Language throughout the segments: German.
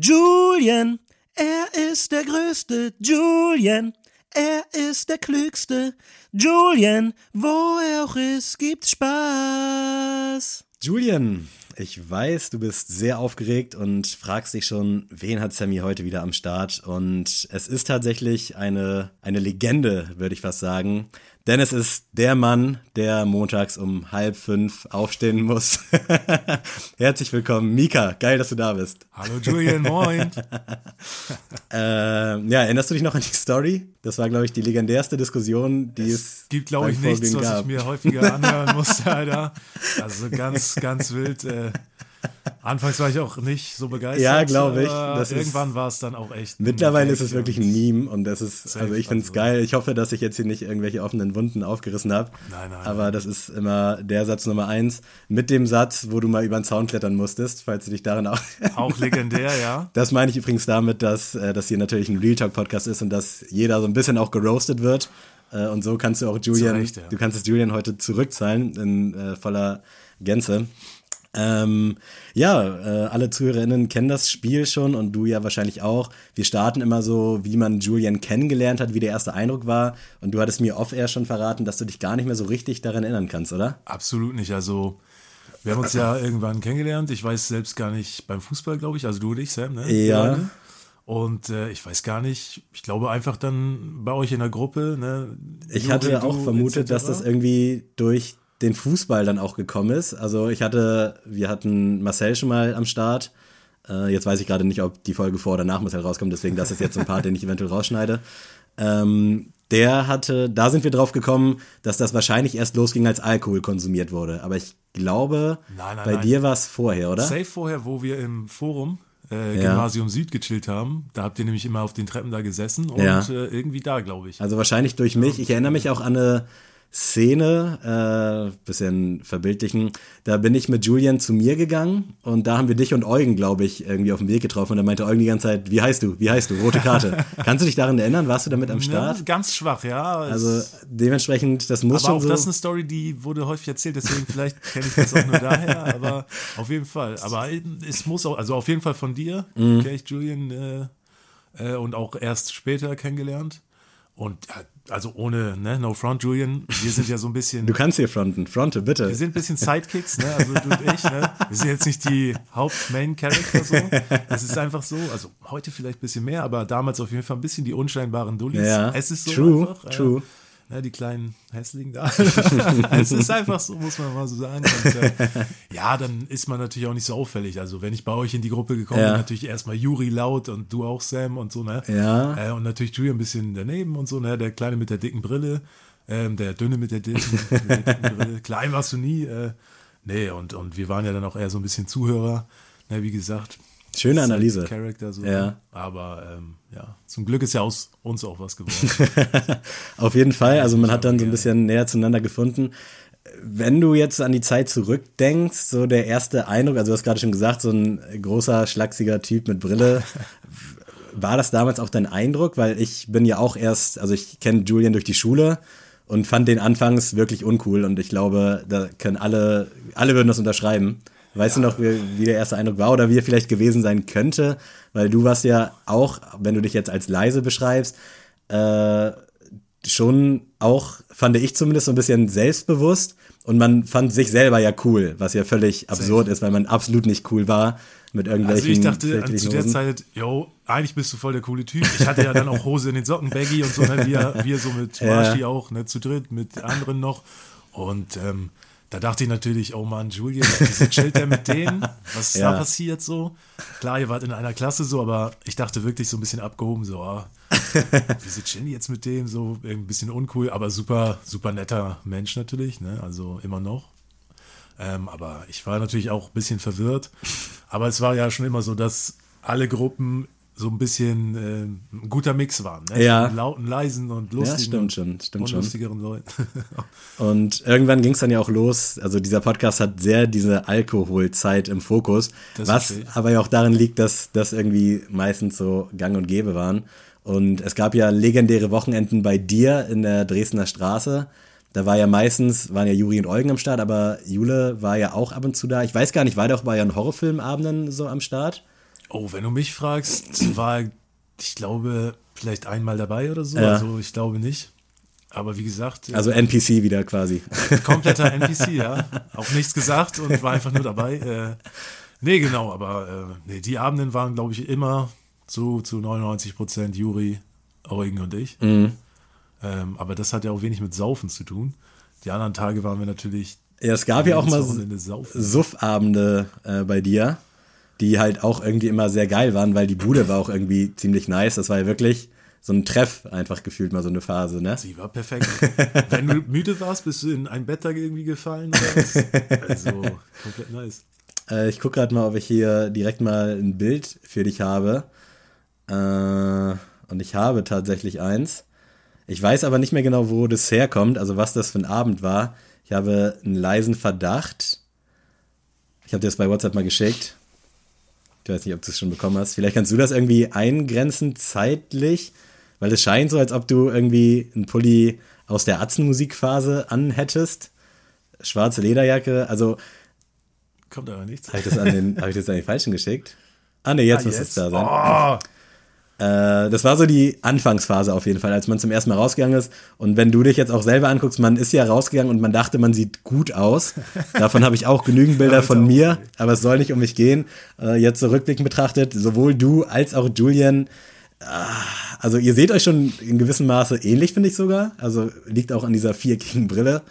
Julian, er ist der Größte. Julian, er ist der Klügste. Julian, wo er auch ist, gibt's Spaß. Julian, ich weiß, du bist sehr aufgeregt und fragst dich schon, wen hat Sammy heute wieder am Start? Und es ist tatsächlich eine, eine Legende, würde ich fast sagen. Denn es ist der Mann, der montags um halb fünf aufstehen muss. Herzlich willkommen, Mika. Geil, dass du da bist. Hallo Julian, moin. äh, ja, erinnerst du dich noch an die Story? Das war, glaube ich, die legendärste Diskussion, die es, es gibt, glaube ich, nichts, was gab. ich mir häufiger anhören musste, Alter. Also ganz, ganz wild. Äh, Anfangs war ich auch nicht so begeistert. Ja, glaube ich. Das irgendwann war es dann auch echt. Mittlerweile ist es wirklich ein Meme und das ist, also ich finde es geil. Ich hoffe, dass ich jetzt hier nicht irgendwelche offenen Wunden aufgerissen habe. Nein, nein. Aber das ist immer der Satz Nummer eins. Mit dem Satz, wo du mal über den Zaun klettern musstest, falls du dich darin auch. Auch legendär, ja. Das meine ich übrigens damit, dass äh, das hier natürlich ein Real Talk Podcast ist und dass jeder so ein bisschen auch geroastet wird. Äh, und so kannst du auch Julian, Recht, ja. du kannst es Julian heute zurückzahlen in äh, voller Gänze. Ähm, ja, äh, alle ZuhörerInnen kennen das Spiel schon und du ja wahrscheinlich auch. Wir starten immer so, wie man Julian kennengelernt hat, wie der erste Eindruck war. Und du hattest mir off-air schon verraten, dass du dich gar nicht mehr so richtig daran erinnern kannst, oder? Absolut nicht. Also, wir haben uns ja irgendwann kennengelernt. Ich weiß selbst gar nicht beim Fußball, glaube ich. Also du und ich, Sam, ne? Ja. Und äh, ich weiß gar nicht, ich glaube einfach dann bei euch in der Gruppe. Ne, ich hatte auch vermutet, dass das irgendwie durch den Fußball dann auch gekommen ist. Also ich hatte, wir hatten Marcel schon mal am Start. Äh, jetzt weiß ich gerade nicht, ob die Folge vor oder nach Marcel rauskommt, deswegen das ist jetzt so ein Part, den ich eventuell rausschneide. Ähm, der hatte, da sind wir drauf gekommen, dass das wahrscheinlich erst losging, als Alkohol konsumiert wurde. Aber ich glaube, nein, nein, bei nein. dir war es vorher, oder? Safe vorher, wo wir im Forum äh, ja. Gymnasium Süd gechillt haben. Da habt ihr nämlich immer auf den Treppen da gesessen und ja. äh, irgendwie da, glaube ich. Also wahrscheinlich durch mich. Ich erinnere mich auch an eine Szene, äh, bisschen verbildlichen, da bin ich mit Julian zu mir gegangen und da haben wir dich und Eugen, glaube ich, irgendwie auf dem Weg getroffen und da meinte Eugen die ganze Zeit, wie heißt du, wie heißt du, rote Karte. Kannst du dich daran erinnern, warst du damit am Start? Ja, ganz schwach, ja. Also dementsprechend, das muss aber schon auch so. das ist eine Story, die wurde häufig erzählt, deswegen vielleicht kenne ich das auch nur daher, aber auf jeden Fall. Aber es muss auch, also auf jeden Fall von dir mhm. kenne ich Julian äh, äh, und auch erst später kennengelernt. Und also ohne, ne, no front, Julian, wir sind ja so ein bisschen. Du kannst hier fronten, fronte, bitte. Wir sind ein bisschen Sidekicks, ne, also du und ich, ne. Wir sind jetzt nicht die Haupt-Main-Character so. Es ist einfach so, also heute vielleicht ein bisschen mehr, aber damals auf jeden Fall ein bisschen die unscheinbaren Dullis. Ja, es ist so true, einfach. True. Äh, ne, die kleinen Hässlichen da. es ist einfach so, muss man mal so sagen. Und, äh, ja, dann ist man natürlich auch nicht so auffällig. Also wenn ich bei euch in die Gruppe gekommen Ja. bin, natürlich erstmal Juri laut und du auch Sam und so, ne? Ja. Äh, und natürlich Julian ein bisschen daneben und so, ne? Der Kleine mit der dicken Brille, ähm, der Dünne mit der dicken, mit der dicken Brille. Klein warst du nie. Äh, nee, und, und wir waren ja dann auch eher so ein bisschen Zuhörer, ne, wie gesagt. Schöne Analyse. Charakter so. Ja. Aber ähm, ja, zum Glück ist ja aus uns auch was geworden. Auf jeden Fall, also man hat dann so ein bisschen näher zueinander gefunden. Wenn du jetzt an die Zeit zurückdenkst, so der erste Eindruck, also du hast gerade schon gesagt, so ein großer, schlachsiger Typ mit Brille, war das damals auch dein Eindruck? Weil ich bin ja auch erst, also ich kenne Julian durch die Schule und fand den anfangs wirklich uncool und ich glaube, da können alle, alle würden das unterschreiben. Weißt du noch, wie, wie der erste Eindruck war oder wie er vielleicht gewesen sein könnte? Weil du warst ja auch, wenn du dich jetzt als leise beschreibst, äh, schon auch, fand ich zumindest, so ein bisschen selbstbewusst und man fand sich selber ja cool, was ja völlig absurd ist, weil man absolut nicht cool war mit irgendwelchen Also ich dachte fürchterlichen zu der. Zeit, yo, eigentlich bist du voll der coole Typ. Ich hatte ja dann auch Hose in den Socken, Baggy und so, ne, wir, wir so mit Ja. Marschi auch, ne, zu dritt, mit anderen noch. Und ähm, da dachte ich natürlich, oh Mann, Julian, wieso chillt der mit denen? Was ist Ja. da passiert so? Klar, ihr wart in einer Klasse so, aber ich dachte wirklich so ein bisschen abgehoben, so, ah, wieso chillen die jetzt mit dem? So ein bisschen uncool, aber super, super netter Mensch natürlich, ne? Also immer noch. Ähm, aber ich war natürlich auch ein bisschen verwirrt. Aber es war ja schon immer so, dass alle Gruppen so ein bisschen äh, ein guter Mix waren. Ne? Ja. Lauten, leisen und Ja, lustigen stimmt und schon, stimmt schon. unlustigeren Leuten. Und irgendwann ging es dann ja auch los. Also dieser Podcast hat sehr diese Alkoholzeit im Fokus, Das was ich. aber ja auch daran liegt, dass das irgendwie meistens so Gang und Gäbe waren. Und es gab ja legendäre Wochenenden bei dir in der Dresdner Straße. Da war ja meistens, waren ja Juri und Eugen am Start, aber Jule war ja auch ab und zu da. Ich weiß gar nicht, war der auch bei ihren Horrorfilmabenden so am Start? Oh, wenn du mich fragst, war, ich glaube, vielleicht einmal dabei oder so. Ja. Also ich glaube nicht. Aber wie gesagt, Also NPC wieder quasi. kompletter NPC, ja. Auch nichts gesagt und war einfach nur dabei. Äh, nee, genau, aber äh, nee, die Abenden waren, glaube ich, immer so zu 99 Prozent Juri, Eugen und ich. Mhm. Ähm, aber das hat ja auch wenig mit Saufen zu tun. Die anderen Tage waren wir natürlich. Ja, es gab ja auch mal. Suffabende äh, bei dir, die halt auch irgendwie immer sehr geil waren, weil die Bude war auch irgendwie ziemlich nice. Das war ja wirklich so ein Treff einfach gefühlt mal so eine Phase, ne? Sie war perfekt. Wenn du müde warst, bist du in ein Bett da irgendwie gefallen? Also, komplett nice. Äh, ich gucke gerade mal, ob ich hier direkt mal ein Bild für dich habe. Äh, und ich habe tatsächlich eins. Ich weiß aber nicht mehr genau, wo das herkommt, also was das für ein Abend war. Ich habe einen leisen Verdacht. Ich habe dir das bei WhatsApp mal geschickt. Ich weiß nicht, ob du es schon bekommen hast. Vielleicht kannst du das irgendwie eingrenzen zeitlich, weil es scheint so, als ob du irgendwie einen Pulli aus der Atzenmusikphase anhättest. Schwarze Lederjacke. Also Kommt aber nichts. habe ich, das an den- hab ich das an den Falschen geschickt? Ah, ne, jetzt Ah, muss es da sein. Oh, Äh, das war so die Anfangsphase auf jeden Fall, als man zum ersten Mal rausgegangen ist. Und wenn du dich jetzt auch selber anguckst, man ist ja rausgegangen und man dachte, man sieht gut aus. Davon habe ich auch genügend Bilder von mir, aber es soll nicht um mich gehen. Äh, jetzt so rückblickend betrachtet, sowohl du als auch Julian, ah, also ihr seht euch schon in gewissem Maße ähnlich, finde ich sogar. Also liegt auch an dieser viereckigen Brille,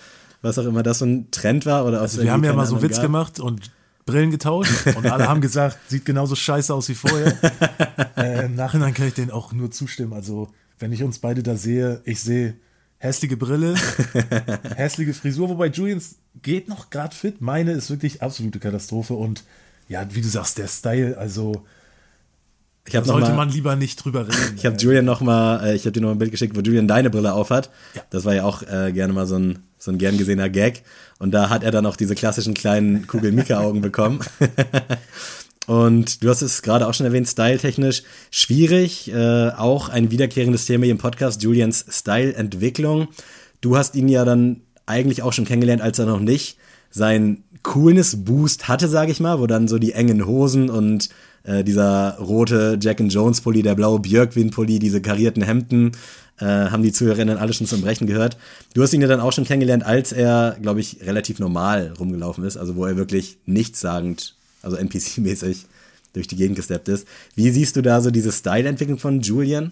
was auch immer das so ein Trend war. Oder Also wir haben ja mal so einen Witz gemacht und Brillen getauscht und alle haben gesagt, sieht genauso scheiße aus wie vorher. äh, Im Nachhinein kann ich denen auch nur zustimmen. Also, wenn ich uns beide da sehe, ich sehe hässliche Brille, hässliche Frisur, wobei Julians geht noch gerade fit. Meine ist wirklich absolute Katastrophe und ja, wie du sagst, der Style, also Ich habe da sollte mal, man lieber nicht drüber reden. Ich habe Julian noch mal, äh, ich habe dir noch ein Bild geschickt, wo Julian deine Brille aufhat. Ja. Das war ja auch äh, gerne mal so ein, so ein gern gesehener Gag. Und da hat er dann auch diese klassischen kleinen Kugel-Mika-Augen bekommen. Und du hast es gerade auch schon erwähnt, styletechnisch schwierig. Äh, auch ein wiederkehrendes Thema hier im Podcast, Julians Style-Entwicklung. Du hast ihn ja dann eigentlich auch schon kennengelernt, als er noch nicht sein Coolness-Boost hatte, sage ich mal, wo dann so die engen Hosen und äh, dieser rote Jack and Jones Pulli, der blaue Björkwin Pulli, diese karierten Hemden, äh, haben die Zuhörerinnen alle schon zum Brechen gehört. Du hast ihn ja dann auch schon kennengelernt, als er, glaube ich, relativ normal rumgelaufen ist, also wo er wirklich nichtssagend, also NPC-mäßig durch die Gegend gesteppt ist. Wie siehst du da so diese Style-Entwicklung von Julian?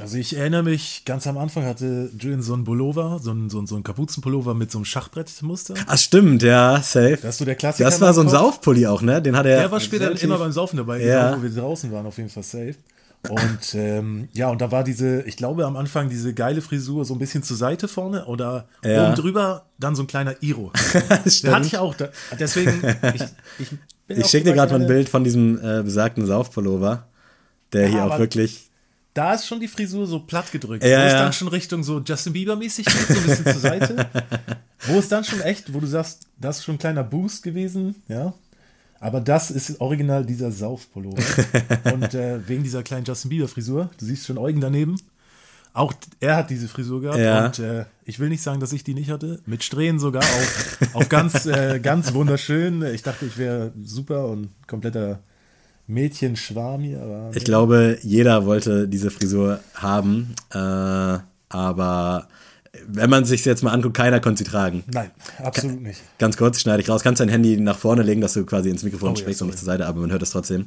Also ich erinnere mich, ganz am Anfang hatte Julian so einen Pullover, so einen, so einen, so einen Kapuzenpullover mit so einem Schachbrettmuster. Ah, stimmt, ja, safe. Das ist so der Klassiker. Das war so ein. Saufpulli auch, ne? Den hat er. Der war später relativ- immer beim Saufen dabei, Ja. genau, wo wir draußen waren, auf jeden Fall safe. Und ähm, ja, und da war diese, ich glaube am Anfang diese geile Frisur so ein bisschen zur Seite vorne oder Ja. oben drüber dann so ein kleiner Iro. Den hatte ich auch. Da, deswegen, ich, ich, Ich schicke dir gerade mal ein Bild von diesem äh, besagten Saufpullover, der hier auch wirklich. Da ist schon die Frisur so platt gedrückt. Ja, wo es dann schon Richtung so Justin Bieber-mäßig geht, so ein bisschen zur Seite. Wo es dann schon echt, wo du sagst, das ist schon ein kleiner Boost gewesen, ja. Aber das ist original dieser Saufpullover. Und äh, wegen dieser kleinen Justin Bieber-Frisur, du siehst schon Eugen daneben. Auch er hat diese Frisur gehabt. Ja. Und äh, ich will nicht sagen, dass ich die nicht hatte. Mit Strähnen sogar auf, auf ganz, äh, ganz wunderschön. Ich dachte, ich wäre super und kompletter Mädchenschwarm hier. Aber Ich glaube, jeder wollte diese Frisur haben, äh, aber wenn man sich jetzt mal anguckt, keiner konnte sie tragen. Nein, absolut nicht. Ganz kurz, schneide ich raus. Kannst dein Handy nach vorne legen, dass du quasi ins Mikrofon Oh ja, sprichst und nicht zur Seite, aber man hört es trotzdem.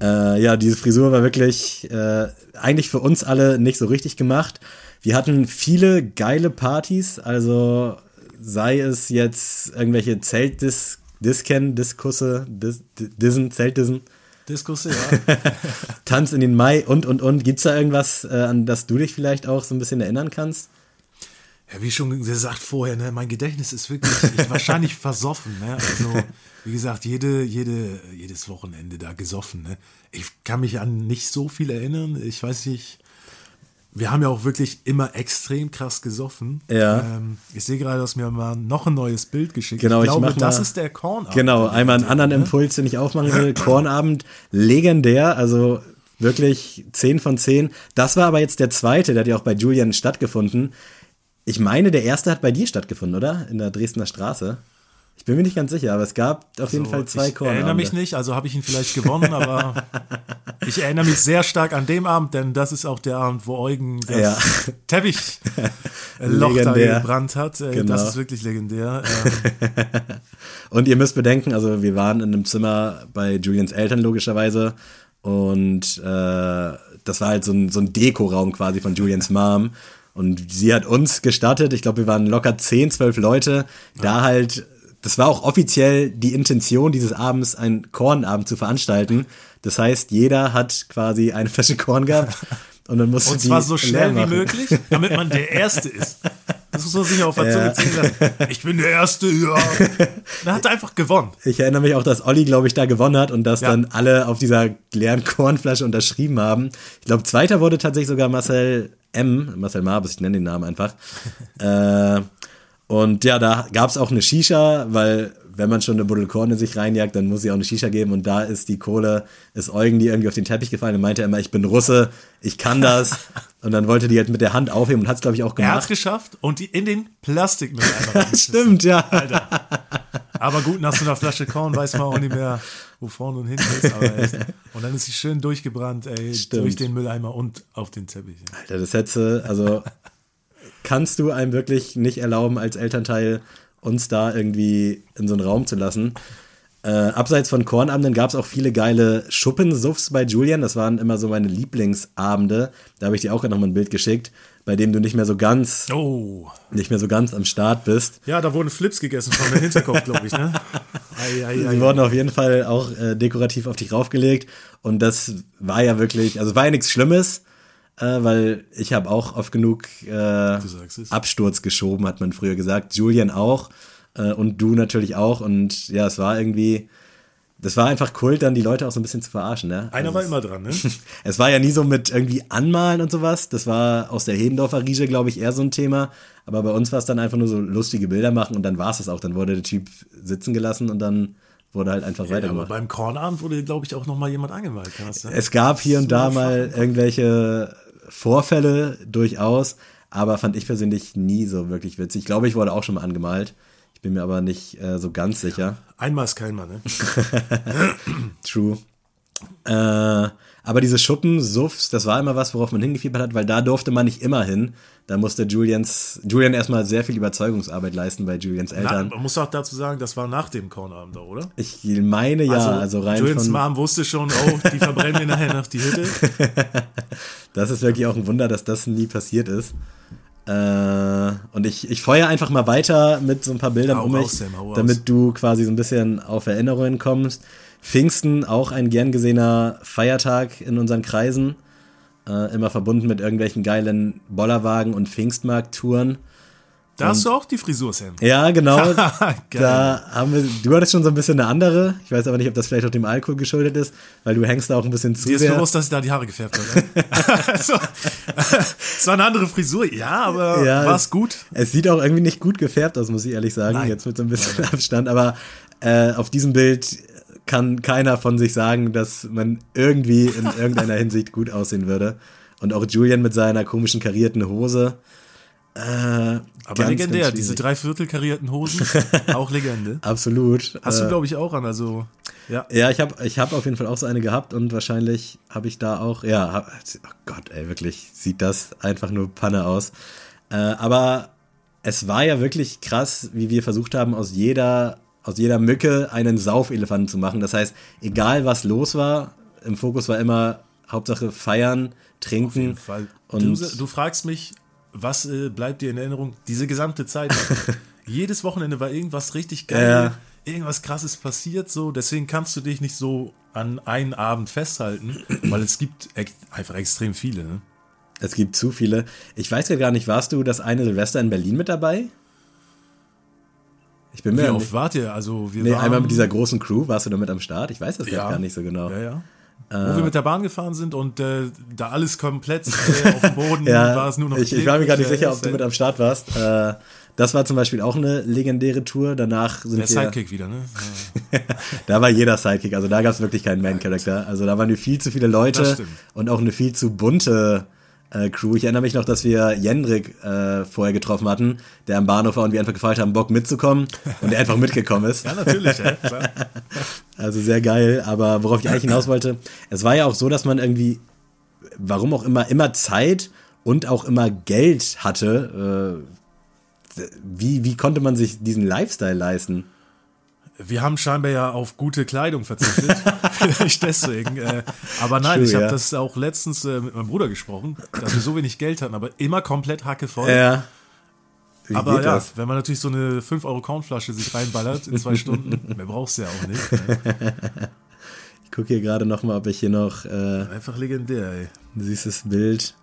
Äh, ja, diese Frisur war wirklich äh, eigentlich für uns alle nicht so richtig gemacht. Wir hatten viele geile Partys, also sei es jetzt irgendwelche Zeltdis, Disken, Diskusse, Dis, Dissen, Zeltdissen, Diskusse, ja. Tanz in den Mai und, und, und. Gibt's da irgendwas, äh, an das du dich vielleicht auch so ein bisschen erinnern kannst? Ja, wie schon gesagt vorher, ne, mein Gedächtnis ist wirklich ich, wahrscheinlich versoffen. Ne? Also, wie gesagt, jede, jede, jedes Wochenende da gesoffen. Ne? Ich kann mich an nicht so viel erinnern. Ich weiß nicht. Wir haben ja auch wirklich immer extrem krass gesoffen. Ja. Ähm, ich sehe gerade, dass mir mal noch ein neues Bild geschickt. Genau, ich ich glaube, mach das mal- ist der Korn. Genau, einmal einen anderen Impuls, den ich aufmachen will. Kornabend, legendär, also wirklich 10 von 10. Das war aber jetzt der zweite, der hat ja auch bei Julian stattgefunden. Ich meine, der erste hat bei dir stattgefunden, oder? In der Dresdner Straße. Ich bin mir nicht ganz sicher, aber es gab auf jeden Fall zwei ich Kornabende. erinnere mich nicht, also habe ich ihn vielleicht gewonnen, aber ich erinnere mich sehr stark an dem Abend, denn das ist auch der Abend, wo Eugen das Ja. Teppich-Loch da Legendär. gebrannt hat. Äh, Genau. Das ist wirklich legendär. Ähm, Und ihr müsst bedenken, also wir waren in einem Zimmer bei Julians Eltern logischerweise und äh, das war halt so ein, so ein Dekoraum quasi von Julians Mom. Und sie hat uns gestattet, ich glaube, wir waren locker 10, 12 Leute, da halt, das war auch offiziell die Intention dieses Abends, einen Kornabend zu veranstalten. Das heißt, jeder hat quasi eine Flasche Korn gehabt und dann musste Und die zwar so schnell wie möglich, damit man der Erste ist. Das muss man sich auf der Zunge ziehen lassen. Ich bin der Erste, ja. Dann hat er einfach gewonnen. Ich erinnere mich auch, dass Olli, glaube ich, da gewonnen hat und dass Ja. dann alle auf dieser leeren Kornflasche unterschrieben haben. Ich glaube, zweiter wurde tatsächlich sogar Marcel M., Marcel Marbus, ich nenne den Namen einfach. äh, und ja, da gab es auch eine Shisha, weil wenn man schon eine Buddel Korn in sich reinjagt, dann muss sie auch eine Shisha geben. Und da ist die Kohle, ist Eugen die irgendwie auf den Teppich gefallen und meinte immer, ich bin Russe, ich kann das. und dann wollte die halt mit der Hand aufheben und hat es, glaube ich, auch Er hat es gemacht. geschafft und die in den Plastikmülleimer. Stimmt, ja. Aber gut, nach so einer Flasche Korn weiß man auch nicht mehr, wo vorne und hinten ist. Aber echt. Und dann ist sie schön durchgebrannt, ey, Stimmt. durch den Mülleimer und auf den Teppich. Alter, das hätte, also kannst du einem wirklich nicht erlauben, als Elternteil uns da irgendwie in so einen Raum zu lassen. Äh, abseits von Kornabenden gab es auch viele geile Schuppensuffs bei Julian. Das waren immer so meine Lieblingsabende. Da habe ich dir auch noch mal ein Bild geschickt, bei dem du nicht mehr so ganz, Oh. nicht mehr so ganz am Start bist. Ja, da wurden Flips gegessen von dem Hinterkopf, glaube ich, ne? Ei, ei, ei, Sie wurden auf jeden Fall auch äh, dekorativ auf dich raufgelegt. Und das war ja wirklich, also war ja nichts Schlimmes, äh, weil ich habe auch oft genug äh. Absturz geschoben, hat man früher gesagt. Julian auch äh, und du natürlich auch. Und ja, es war irgendwie, das war einfach Kult, dann die Leute auch so ein bisschen zu verarschen. Ne? Einer Also war es- immer dran, ne? es war ja nie so mit irgendwie Anmalen und sowas. Das war aus der Hedendorfer Riege, glaube ich, eher so ein Thema. Aber bei uns war es dann einfach nur so lustige Bilder machen und dann war es das auch. Dann wurde der Typ sitzen gelassen und dann wurde halt einfach Aber weitergemacht. beim Kornabend wurde, glaube ich, auch noch mal jemand das sein? Es gab hier und da mal irgendwelche Vorfälle durchaus, aber fand ich persönlich nie so wirklich witzig. Ich glaube, ich wurde auch schon mal angemalt. Ich bin mir aber nicht äh, so ganz sicher. Einmal ist kein Mann, ne? True. Äh, aber diese Schuppen, Suffs, das war immer was, worauf man hingefiebert hat, weil da durfte man nicht immer hin. Da musste Julians, Julian erstmal sehr viel Überzeugungsarbeit leisten bei Julians Na, Eltern. man muss auch dazu sagen, das war nach dem Kornabend, auch, oder? Ich meine ja, also, rein Julians von, Mom wusste schon, oh, die verbrennen mir nachher noch die Hütte. Das ist wirklich auch ein Wunder, dass das nie passiert ist. Äh, und ich, ich feuer einfach mal weiter mit so ein paar Bildern Hau um mich, damit du quasi so ein bisschen auf Erinnerungen kommst. Pfingsten, auch ein gern gesehener Feiertag in unseren Kreisen. Äh, immer verbunden mit irgendwelchen geilen Bollerwagen und Pfingstmarkt-Touren. Da hast du auch die Frisur, Sam. Ja, genau. Da haben wir, du hattest schon so ein bisschen eine andere. Ich weiß aber nicht, ob das vielleicht auch dem Alkohol geschuldet ist, weil du hängst da auch ein bisschen zu Dir ist sehr. bewusst, dass ich da die Haare gefärbt habe. ne? also, es war eine andere Frisur, ja, aber Ja, war es es- gut? Es sieht auch irgendwie nicht gut gefärbt aus, muss ich ehrlich sagen. Nein. Jetzt mit so ein bisschen Abstand. Aber äh, auf diesem Bild kann keiner von sich sagen, dass man irgendwie in irgendeiner Hinsicht gut aussehen würde. Und auch Julian mit seiner komischen karierten Hose. Äh, Aber ganz, legendär, ganz diese dreiviertel karierten Hosen, auch Legende. Absolut. Hast äh, du, glaube ich, auch an, also, ja. Ja, ich habe ich hab auf jeden Fall auch so eine gehabt und wahrscheinlich habe ich da auch, ja, hab, oh Gott, ey, wirklich sieht das einfach nur Panne aus. Äh, aber es war ja wirklich krass, wie wir versucht haben, aus jeder, aus jeder Mücke einen Saufelefanten zu machen. Das heißt, egal was los war, im Fokus war immer Hauptsache feiern, trinken. Auf jeden Fall. Und du, du fragst mich, was äh, bleibt dir in Erinnerung? Diese gesamte Zeit. Jedes Wochenende war irgendwas richtig geil, Ja. irgendwas krasses passiert, so. Deswegen kannst du dich nicht so an einen Abend festhalten, weil es gibt einfach extrem viele. Ne? es gibt zu viele. Ich weiß ja gar nicht, warst du das eine Silvester in Berlin mit dabei? Ich bin mir Wie oft nicht, wart ihr? Also wir nee, waren, einmal mit dieser großen Crew, warst du da mit am Start? Ich weiß das ja, gar nicht so genau. Ja, ja. Wo wir mit der Bahn gefahren sind und äh, da alles komplett äh, auf dem Boden Ja, war es nur noch ich, ich war mir gar nicht sicher, äh, ob du mit am Start warst. Äh, das war zum Beispiel auch eine legendäre Tour. Danach sind Der wir, Sidekick wieder, ne? Da war jeder Sidekick. Also da gab es wirklich keinen Main-Character. Also da waren wir viel zu viele Leute und auch eine viel zu bunte äh, Crew. Ich erinnere mich noch, dass wir Jendrik äh, vorher getroffen hatten, der am Bahnhof war und wir einfach gefragt haben, Bock mitzukommen und der einfach mitgekommen ist. Ja, natürlich, ja, klar. Also sehr geil, aber worauf ich eigentlich hinaus wollte, es war ja auch so, dass man irgendwie, warum auch immer, immer Zeit und auch immer Geld hatte. Äh, wie, wie konnte man sich diesen Lifestyle leisten? Wir haben scheinbar ja auf gute Kleidung verzichtet. Vielleicht deswegen. Äh, aber nein, True, ich habe ja. das auch letztens äh, mit meinem Bruder gesprochen, dass wir so wenig Geld hatten, aber immer komplett hackevoll. Ja. Wie aber ja, das? wenn man natürlich so eine 5 Euro Kornflasche sich reinballert in zwei Stunden, mehr brauchst du ja auch nicht. Ne? Ich gucke hier gerade noch mal, ob ich hier noch äh, Einfach legendär, ey. ein süßes Bild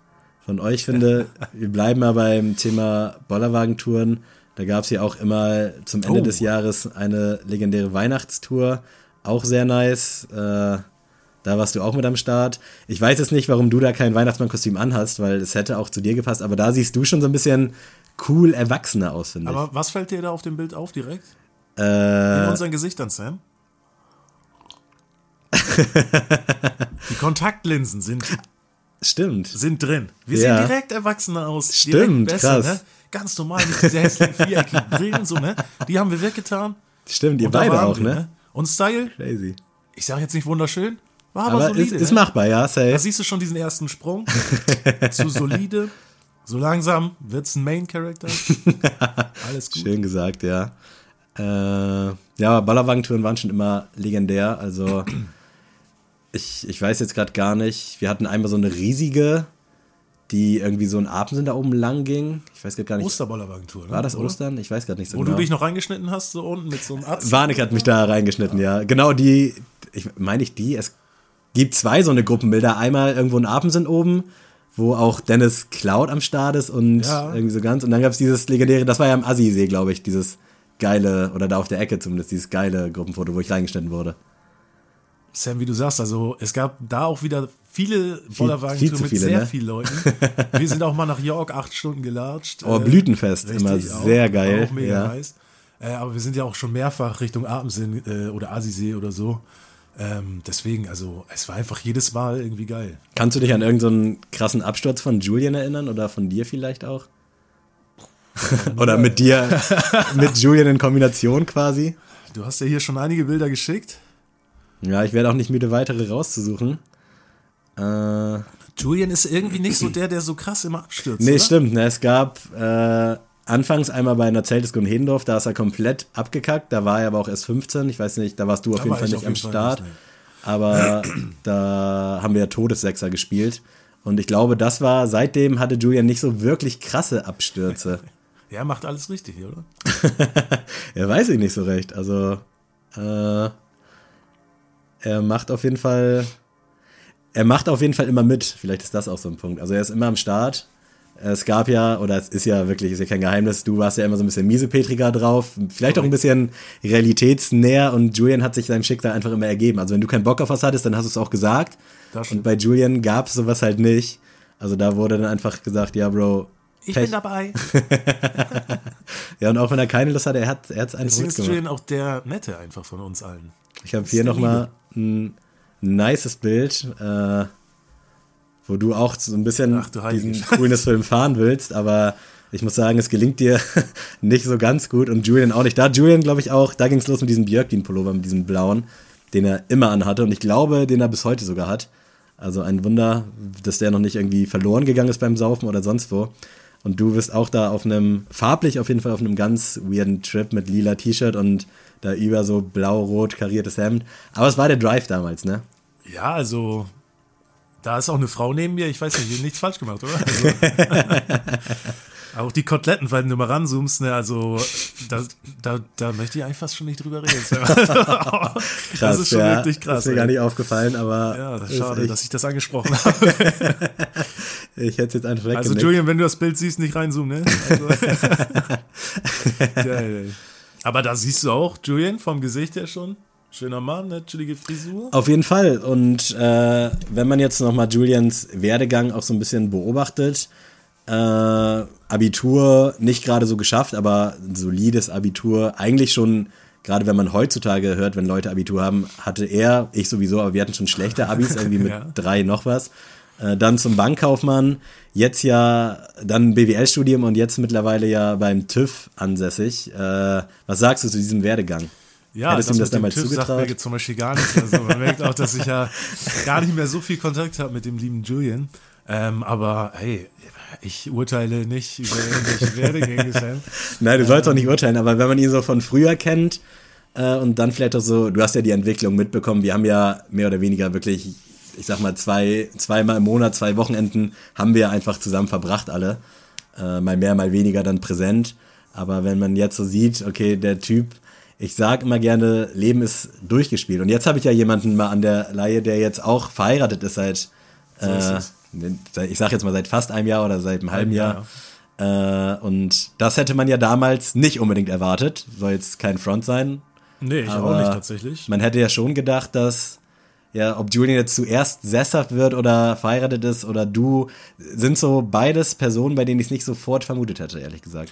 von euch finde. Wir bleiben mal beim Thema Bollerwagentouren. Da gab es ja auch immer zum Ende Oh. des Jahres eine legendäre Weihnachtstour. Auch sehr nice. Äh, da warst du auch mit am Start. Ich weiß jetzt nicht, warum du da kein Weihnachtsmannkostüm anhast, weil es hätte auch zu dir gepasst. Aber da siehst du schon so ein bisschen cool erwachsener aus, finde ich. Aber was fällt dir da auf dem Bild auf direkt? In Äh, unseren Gesichtern, Sam? Die Kontaktlinsen sind, stimmt. sind drin. Wir Ja. sehen direkt erwachsener aus. Stimmt, besser, krass. Ne? Ganz normal, nicht diese hässlichen viereckigen Brillen so, ne? Die haben wir weggetan. Stimmt, ihr da beide auch, wir, ne? Und Style, Crazy. ich sage jetzt nicht wunderschön, war aber, Aber solide. ist, ist ne? machbar, ja, Da safe. siehst du schon diesen ersten Sprung. Zu solide. So langsam wird's ein Main-Character. Alles gut. Schön gesagt, ja. Äh, ja, Ballerwagentouren waren schon immer legendär. Also, ich, ich weiß jetzt gerade gar nicht. Wir hatten einmal so eine riesige, die irgendwie so ein Abend da oben lang ging. Ich weiß gar nicht. Osterbollerwagentour, ne? war das? Ostern? Ich weiß gerade nicht so Wo genau. du dich noch reingeschnitten hast, so unten mit so einem Arzt. Warnick hat mich da reingeschnitten, ja. Genau die, ich meine ich die, es gibt zwei so eine Gruppenbilder. Einmal irgendwo ein Abend sind oben, wo auch Dennis Cloud am Start ist und Ja. irgendwie so ganz. Und dann gab es dieses legendäre, das war ja am Assi-See, glaube ich, dieses geile, oder da auf der Ecke zumindest, dieses geile Gruppenfoto, wo ich reingeschnitten wurde. Sam, wie du sagst, also es gab da auch wieder viele zu mit viele, sehr ne? vielen Leuten. Wir sind auch mal nach York acht Stunden gelatscht. Oh, Äh, Blütenfest, immer richtig, auch. sehr geil. Auch mega ja. nice. Äh, aber wir sind ja auch schon mehrfach Richtung Apendsinn äh, oder Asisee oder so. Ähm, deswegen, also es war einfach jedes Mal irgendwie geil. Kannst du dich an irgendeinen krassen Absturz von Julian erinnern oder von dir vielleicht auch? oder mit dir, mit Julian in Kombination quasi? Du hast ja hier schon einige Bilder geschickt. Ja, ich werde auch nicht müde, weitere rauszusuchen. Äh, Julian ist irgendwie nicht so der, der so krass immer abstürzt. nee, oder? stimmt. Ne, es gab äh, anfangs einmal bei einer Zeltdisco in Hedendorf, da ist er komplett abgekackt. Da war er aber auch erst 15. Ich weiß nicht, da warst du auf Da jeden Fall ich nicht am Start. nicht. Aber da haben wir ja Todessechser gespielt. Und ich glaube, das war, seitdem hatte Julian nicht so wirklich krasse Abstürze. Ja, macht alles richtig, oder? Ja, weiß ich nicht so recht. Also, äh, er macht auf jeden Fall, er macht auf jeden Fall immer mit. Vielleicht ist das auch so ein Punkt. Also er ist immer am Start. Es gab ja, oder es ist ja wirklich, ist ja kein Geheimnis, du warst ja immer so ein bisschen miesepetriger drauf, vielleicht auch ein bisschen realitätsnäher und Julian hat sich seinem Schicksal einfach immer ergeben. Also wenn du keinen Bock auf was hattest, dann hast du es auch gesagt. Und bei Julian gab es sowas halt nicht. Also da wurde dann einfach gesagt, ja, Bro. Ich Pech. bin dabei. Ja, und auch wenn er keine Lust hatte, er hat er hat's einfach Deswegen ist mitgemacht. Julian auch der Nette einfach von uns allen. Ich habe hier nochmal ein nices Bild, äh, wo du auch so ein bisschen Ach, diesen Scheiße. Coolness-Film fahren willst, aber ich muss sagen, es gelingt dir nicht so ganz gut und Julian auch nicht. Da Julian, glaube ich, auch, da ging es los mit diesem Björkdin-Pullover, mit diesem blauen, den er immer anhatte und ich glaube, den er bis heute sogar hat. Also ein Wunder, dass der noch nicht irgendwie verloren gegangen ist beim Saufen oder sonst wo. Und du bist auch da auf einem, farblich auf jeden Fall auf einem ganz weirden Trip mit lila T-Shirt und da über so blau-rot kariertes Hemd. Aber es war der Drive damals, ne? Ja, also da ist auch eine Frau neben mir. Ich weiß nicht, nichts falsch gemacht, oder? Also, auch die Koteletten, weil du mal ranzoomst, ne, also da, da, da möchte ich eigentlich fast schon nicht drüber reden. das ist schon ja, wirklich krass. Ist mir ey. gar nicht aufgefallen, aber ja, das schade, echt- dass ich das angesprochen habe. Ich hätte es jetzt einfach Also weggenickt. Julian, wenn du das Bild siehst, nicht reinzoomen, ne? Also, Geil, ey. Aber da siehst du auch Julian vom Gesicht her schon. Schöner Mann, ne? chillige Frisur. Auf jeden Fall. Und äh, wenn man jetzt nochmal Julians Werdegang auch so ein bisschen beobachtet, äh, Abitur nicht gerade so geschafft, aber ein solides Abitur, eigentlich schon, gerade wenn man heutzutage hört, wenn Leute Abitur haben, hatte er, ich sowieso, aber wir hatten schon schlechte Abis, irgendwie mit Ja. drei noch was. Äh, dann zum Bankkaufmann, jetzt ja dann BWL-Studium und jetzt mittlerweile ja beim TÜV ansässig. Äh, was sagst du zu diesem Werdegang? Ja, Hättest ihm das mit dem damals TÜV sagt zugetraut? mir zum Beispiel gar nichts. Also man merkt auch, dass ich ja gar nicht mehr so viel Kontakt habe mit dem lieben Julian. Ähm, aber hey, ich urteile nicht über irgendwelche Werdegänge. Sam. Nein, du sollst auch nicht urteilen, aber wenn man ihn so von früher kennt äh, und dann vielleicht auch so, du hast ja die Entwicklung mitbekommen, wir haben ja mehr oder weniger wirklich, ich sag mal, zwei, zweimal im Monat, zwei Wochenenden haben wir einfach zusammen verbracht alle. Äh, mal mehr, mal weniger dann präsent. Aber wenn man jetzt so sieht, okay, der Typ, ich sag immer gerne, Leben ist durchgespielt. Und jetzt habe ich ja jemanden mal an der Leihe, der jetzt auch verheiratet ist seit, äh, ich sag jetzt mal seit fast einem Jahr oder seit einem halben Jahr, Jahr. Äh, und das hätte man ja damals nicht unbedingt erwartet. Soll jetzt kein Front sein. Nee, ich Aber auch nicht tatsächlich. Man hätte ja schon gedacht, dass, ja, ob Julian jetzt zuerst sesshaft wird oder verheiratet ist oder du, sind so beides Personen, bei denen ich es nicht sofort vermutet hätte, ehrlich gesagt.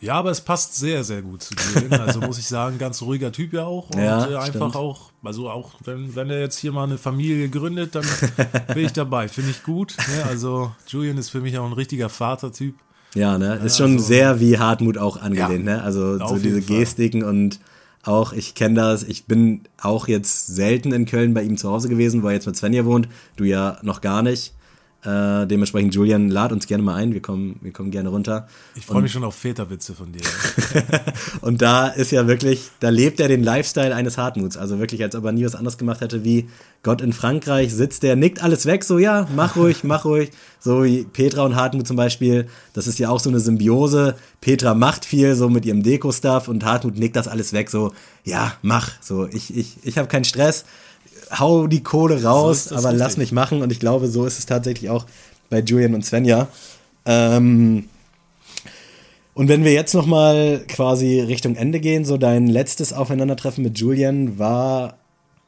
Ja, aber es passt sehr, sehr gut zu Julian. Also muss ich sagen, ganz ruhiger Typ ja auch. Und Ja, äh, einfach stimmt. auch, also auch, wenn, wenn er jetzt hier mal eine Familie gründet, dann bin ich dabei. Finde ich gut. Ne? Also Julian ist für mich auch ein richtiger Vatertyp. Ja, ne? Ist schon also- sehr wie Hartmut auch angelehnt, Ja, ne? Also so diese Fall. Gestiken und auch, ich kenne das, ich bin auch jetzt selten in Köln bei ihm zu Hause gewesen, wo er jetzt mit Svenja wohnt, du ja noch gar nicht. Äh, dementsprechend, Julian, lad uns gerne mal ein, wir kommen, wir kommen gerne runter. Ich freue mich schon auf Väterwitze von dir. Und da ist ja wirklich, da lebt er den Lifestyle eines Hartmuts. Also wirklich, als ob er nie was anderes gemacht hätte wie Gott in Frankreich sitzt der, nickt alles weg, so ja, mach ruhig, mach ruhig. So wie Petra und Hartmut zum Beispiel. Das ist ja auch so eine Symbiose. Petra macht viel, so mit ihrem Deko-Stuff und Hartmut nickt das alles weg, so ja, mach. So, ich, ich, ich habe keinen Stress. Hau die Kohle raus, das aber lass richtig. mich machen. Und ich glaube, so ist es tatsächlich auch bei Julian und Svenja. Ähm, und wenn wir jetzt nochmal quasi Richtung Ende gehen, so dein letztes Aufeinandertreffen mit Julian war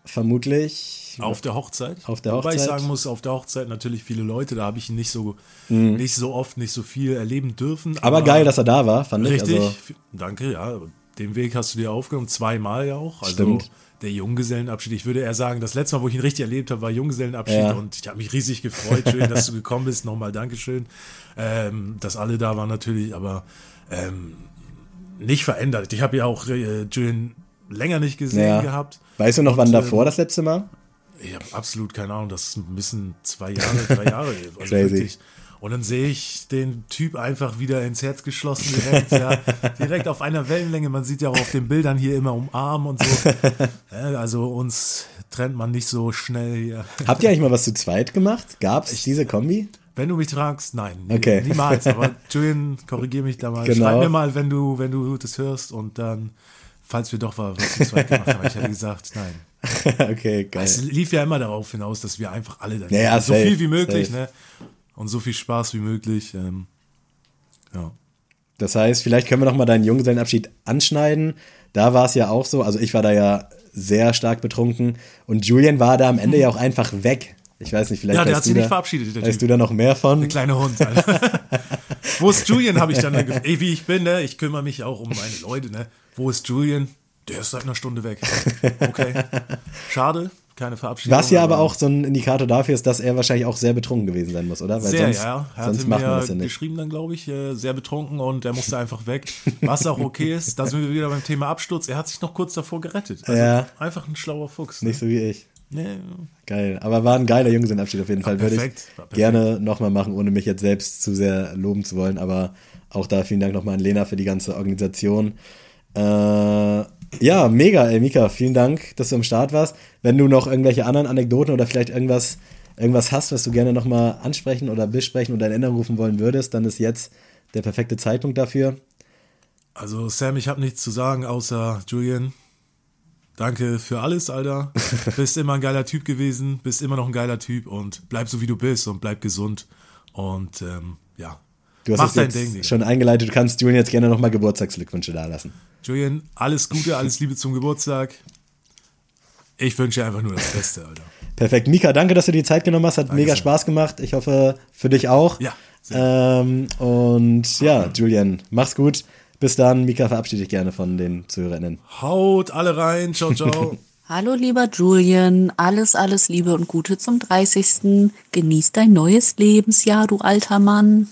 vermutlich Auf der Hochzeit. Auf der Wobei ich Hochzeit. sagen muss, auf der Hochzeit natürlich viele Leute, da habe ich ihn nicht so, Mhm. nicht so oft, nicht so viel erleben dürfen. aber geil, dass er da war, fand Richtig, ich. Also, danke, ja. Den Weg hast du dir aufgenommen, zweimal ja auch. Also Stimmt. der Junggesellenabschied, ich würde eher sagen, das letzte Mal, wo ich ihn richtig erlebt habe, war Junggesellenabschied Ja. und ich habe mich riesig gefreut. Schön, dass du gekommen bist. Nochmal Dankeschön. Ähm, dass alle da waren natürlich, aber ähm, nicht verändert. Ich habe ja auch äh, Julian länger nicht gesehen ja. gehabt. Weißt du noch, wann Und, davor ähm, das letzte Mal? Ich habe absolut keine Ahnung, das bisschen zwei Jahre, drei Jahre. Also Crazy. wirklich. Und dann sehe ich den Typ einfach wieder ins Herz geschlossen, direkt, ja, direkt auf einer Wellenlänge. Man sieht ja auch auf den Bildern hier immer umarmen und so. Also uns trennt man nicht so schnell hier. Habt ihr eigentlich mal was zu zweit gemacht? Gab es diese Kombi? Wenn du mich fragst, nein, Okay. niemals. Aber Julian, korrigier mich da mal. Genau. Schreib mir mal, wenn du, wenn du das hörst und dann, falls wir doch was zu zweit gemacht haben. Ich hätte gesagt, nein. okay, geil. Es lief ja immer darauf hinaus, dass wir einfach alle dann Ja, ja, so safe, viel wie möglich, safe. ne? Und so viel Spaß wie möglich. Ähm, ja. Das heißt, vielleicht können wir noch mal deinen Junggesellenabschied anschneiden. Da war es ja auch so, also ich war da ja sehr stark betrunken und Julian war da am Ende ja auch einfach weg. Ich weiß nicht, vielleicht Ja, der hat du sich nicht verabschiedet, der Weißt Typ. du da noch mehr von? Der kleine Hund, Alter. Wo ist Julian, habe ich dann gefragt. Ey, wie ich bin, ne? Ich kümmere mich auch um meine Leute, ne? Wo ist Julian? Der ist seit einer Stunde weg. Okay. Schade, keine Verabschiedung. Was ja aber auch so ein Indikator dafür ist, dass er wahrscheinlich auch sehr betrunken gewesen sein muss, oder? Weil Sehr, sonst, ja. Er sonst hatte macht man mir das ja nicht. geschrieben dann, glaube ich, äh, sehr betrunken und er musste einfach weg. Was auch okay ist, da sind wir wieder beim Thema Absturz. Er hat sich noch kurz davor gerettet. Also Ja. Einfach ein schlauer Fuchs. Ne? Nicht so wie ich. Nee, Geil. Aber war ein geiler Junggesellenabschied auf jeden Fall. Würde perfekt. ich War perfekt. gerne nochmal machen, ohne mich jetzt selbst zu sehr loben zu wollen. Aber auch da vielen Dank nochmal an Lena für die ganze Organisation. Äh, ja, mega, ey, Mika. Vielen Dank, dass du am Start warst. Wenn du noch irgendwelche anderen Anekdoten oder vielleicht irgendwas, irgendwas hast, was du gerne nochmal ansprechen oder besprechen oder in Erinnerung rufen wollen würdest, dann ist jetzt der perfekte Zeitpunkt dafür. Also Sam, ich habe nichts zu sagen, außer Julian. Danke für alles, Alter. Bist immer ein geiler Typ gewesen, bist immer noch ein geiler Typ und bleib so wie du bist und bleib gesund. Und ähm, ja, Du hast mach es dein jetzt Ding. Digga. schon eingeleitet. Du kannst Julian jetzt gerne nochmal Geburtstagsglückwünsche dalassen. Julian, alles Gute, alles Liebe zum Geburtstag. Ich wünsche dir einfach nur das Beste, Alter. Perfekt. Mika, danke, dass du dir die Zeit genommen hast. Hat mega sehr. Spaß gemacht. Ich hoffe, für dich auch. Ja, Ähm, und ja, Julian, mach's gut. Bis dann. Mika, verabschiede dich gerne von den ZuhörerInnen. Haut alle rein. Ciao, ciao. Hallo lieber Julian, alles, alles Liebe und Gute zum 30. Genieß dein neues Lebensjahr, du alter Mann.